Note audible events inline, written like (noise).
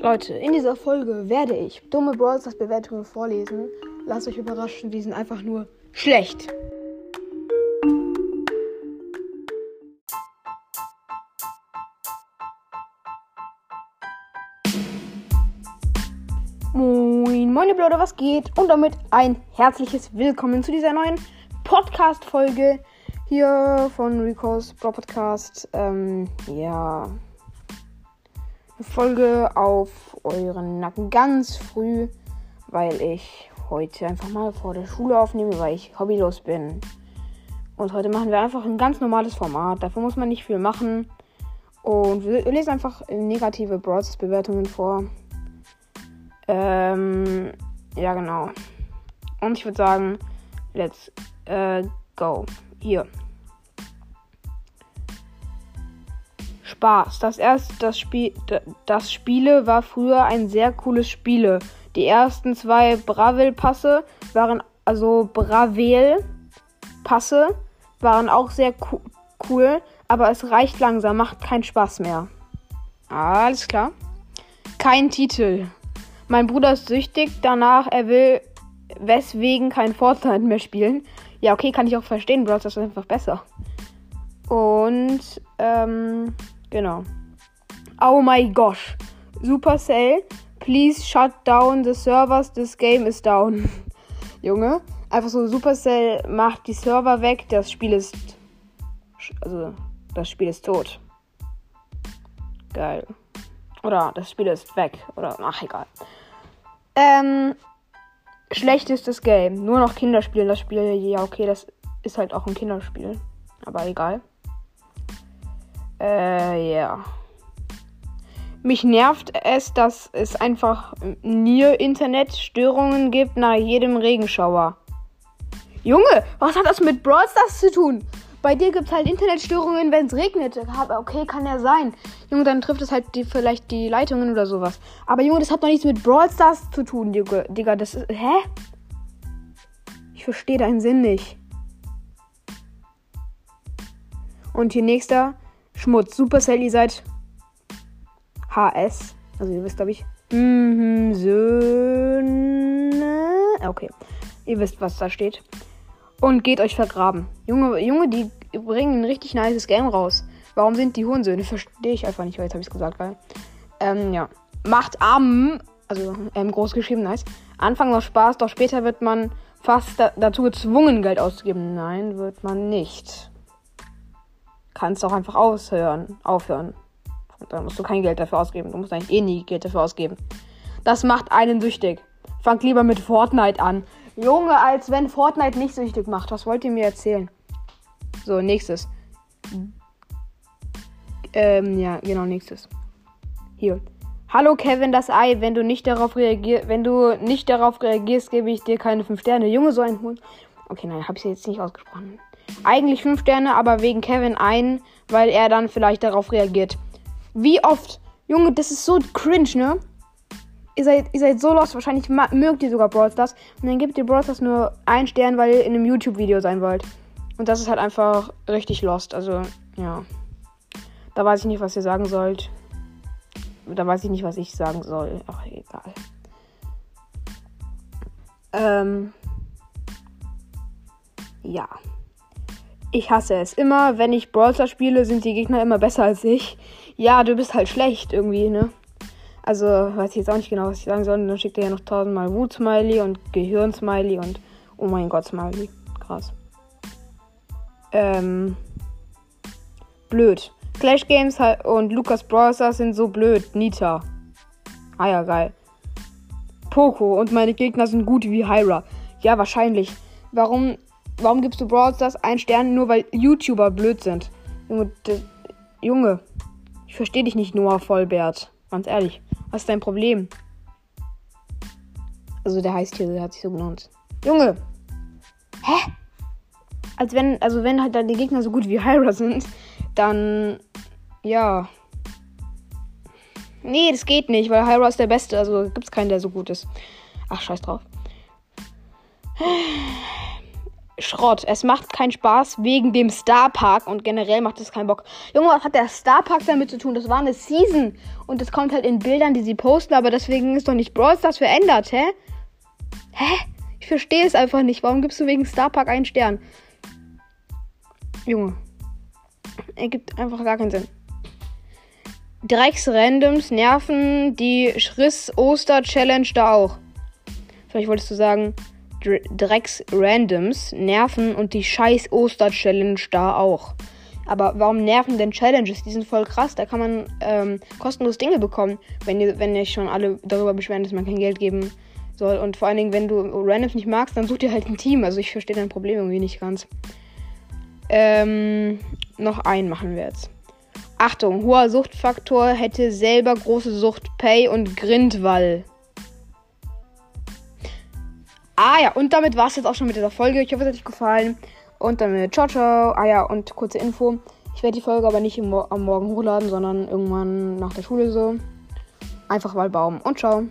Leute, in dieser Folge werde ich dumme Brawl Stars Bewertungen vorlesen. Lasst euch überraschen, die sind einfach nur schlecht. Moin, moin, Leute, was geht? Und damit ein herzliches Willkommen zu dieser neuen Podcast-Folge hier von Rico's Brawl Podcast. Ähm, ja. Folge auf euren Nacken ganz früh, weil ich heute einfach mal vor der Schule aufnehme, weil ich hobbylos bin. Und heute machen wir einfach ein ganz normales Format. Dafür muss man nicht viel machen. Und wir lesen einfach negative Broadcast-Bewertungen vor. Ähm, ja, genau. Und ich würde sagen, let's äh, go. Hier. Spaß. Das erste, das Spiel, das Spiele war früher ein sehr cooles Spiele. Die ersten zwei Bravel-Passe waren, also Bravel-Passe waren auch sehr co cool, aber es reicht langsam, macht keinen Spaß mehr. Alles klar. Kein Titel. Mein Bruder ist süchtig danach, er will weswegen kein Fortnite mehr spielen. Ja, okay, kann ich auch verstehen, Bros, das ist einfach besser. Und, ähm, Genau. Oh my gosh. Supercell, please shut down the servers. This game is down. (laughs) Junge, einfach so Supercell macht die Server weg. Das Spiel ist. Also, das Spiel ist tot. Geil. Oder das Spiel ist weg. Oder, ach, egal. Ähm. Schlechtestes Game. Nur noch Kinder spielen das Spiel. Ja, okay, das ist halt auch ein Kinderspiel. Aber egal. Äh, ja. Mich nervt es, dass es einfach Nier-Internet-Störungen gibt nach jedem Regenschauer. Junge, was hat das mit Brawl Stars zu tun? Bei dir gibt es halt Internetstörungen, wenn es regnet. Okay, kann ja sein. Junge, dann trifft es halt die, vielleicht die Leitungen oder sowas. Aber Junge, das hat doch nichts mit Brawl Stars zu tun, Digga. Das ist. Hä? Ich verstehe deinen Sinn nicht. Und hier nächster. Schmutz. Supercell, ihr seid HS. Also ihr wisst, glaube ich. Mhm, Söhne. Okay. Ihr wisst, was da steht. Und geht euch vergraben. Junge, Junge, die bringen ein richtig nices Game raus. Warum sind die Hurensöhne? Verstehe ich einfach nicht, weil jetzt habe ich es gesagt, weil. Ähm, ja. Macht am, also ähm, groß geschrieben, nice. Anfang noch Spaß, doch später wird man fast da dazu gezwungen, Geld auszugeben. Nein, wird man nicht kannst auch einfach aushören, aufhören. Und dann musst du kein Geld dafür ausgeben. Du musst eigentlich eh nie Geld dafür ausgeben. Das macht einen süchtig. Fangt lieber mit Fortnite an. Junge, als wenn Fortnite nicht süchtig macht. Was wollt ihr mir erzählen? So, nächstes. Ähm, ja, genau, nächstes. Hier. Hallo Kevin, das Ei. Wenn du nicht darauf reagierst, wenn du nicht darauf reagierst, gebe ich dir keine 5 Sterne. Junge, so ein Hund. Okay, nein, habe ich jetzt nicht ausgesprochen. Eigentlich 5 Sterne, aber wegen Kevin ein, weil er dann vielleicht darauf reagiert. Wie oft? Junge, das ist so cringe, ne? Ihr seid, ihr seid so lost. Wahrscheinlich mögt ihr sogar Brawl Stars. Und dann gebt ihr Brawl Stars nur einen Stern, weil ihr in einem YouTube-Video sein wollt. Und das ist halt einfach richtig lost. Also, ja. Da weiß ich nicht, was ihr sagen sollt. Da weiß ich nicht, was ich sagen soll. Ach, egal. Ähm. Ja. Ich hasse es. Immer, wenn ich Brawler spiele, sind die Gegner immer besser als ich. Ja, du bist halt schlecht irgendwie, ne? Also, weiß ich jetzt auch nicht genau, was ich sagen soll. Dann schickt er ja noch tausendmal Wut-Smiley und Gehirn-Smiley und Oh mein Gott, Smiley. Krass. Ähm. Blöd. Clash Games und Lukas Brawler sind so blöd. Nita. Ah ja, geil. Poco und meine Gegner sind gut wie Hyra. Ja, wahrscheinlich. Warum Warum gibst du Brawl Stars einen Stern nur weil YouTuber blöd sind? Junge, ich verstehe dich nicht, Noah Vollbert. Ganz ehrlich. Was ist dein Problem? Also der heißt hier, der hat sich so genannt. Junge! Hä? Als wenn, also wenn halt dann die Gegner so gut wie Hyra sind, dann ja. Nee, das geht nicht, weil Hyra ist der Beste, also gibt's keinen, der so gut ist. Ach, scheiß drauf. Schrott. Es macht keinen Spaß wegen dem Star Park und generell macht es keinen Bock. Junge, was hat der Star Park damit zu tun? Das war eine Season und das kommt halt in Bildern, die sie posten, aber deswegen ist doch nicht Brawl Stars verändert, hä? Hä? Ich verstehe es einfach nicht. Warum gibst du wegen Star Park einen Stern? Junge. Ergibt einfach gar keinen Sinn. Drecks-Randoms nerven die Schriss-Oster-Challenge da auch. Vielleicht wolltest du sagen, Drecks-Randoms nerven und die scheiß Oster-Challenge da auch. Aber warum nerven denn Challenges? Die sind voll krass. Da kann man ähm, kostenlos Dinge bekommen, wenn ihr, wenn ihr schon alle darüber beschweren, dass man kein Geld geben soll. Und vor allen Dingen, wenn du Randoms nicht magst, dann such dir halt ein Team. Also ich verstehe dein Problem irgendwie nicht ganz. Ähm, noch einen machen wir jetzt. Achtung, hoher Suchtfaktor hätte selber große Sucht Pay und Grindwall. Ah ja, und damit war es jetzt auch schon mit dieser Folge. Ich hoffe, es hat euch gefallen. Und damit ciao, ciao. Ah ja, und kurze Info. Ich werde die Folge aber nicht Mo am Morgen hochladen, sondern irgendwann nach der Schule so. Einfach mal Baum und ciao.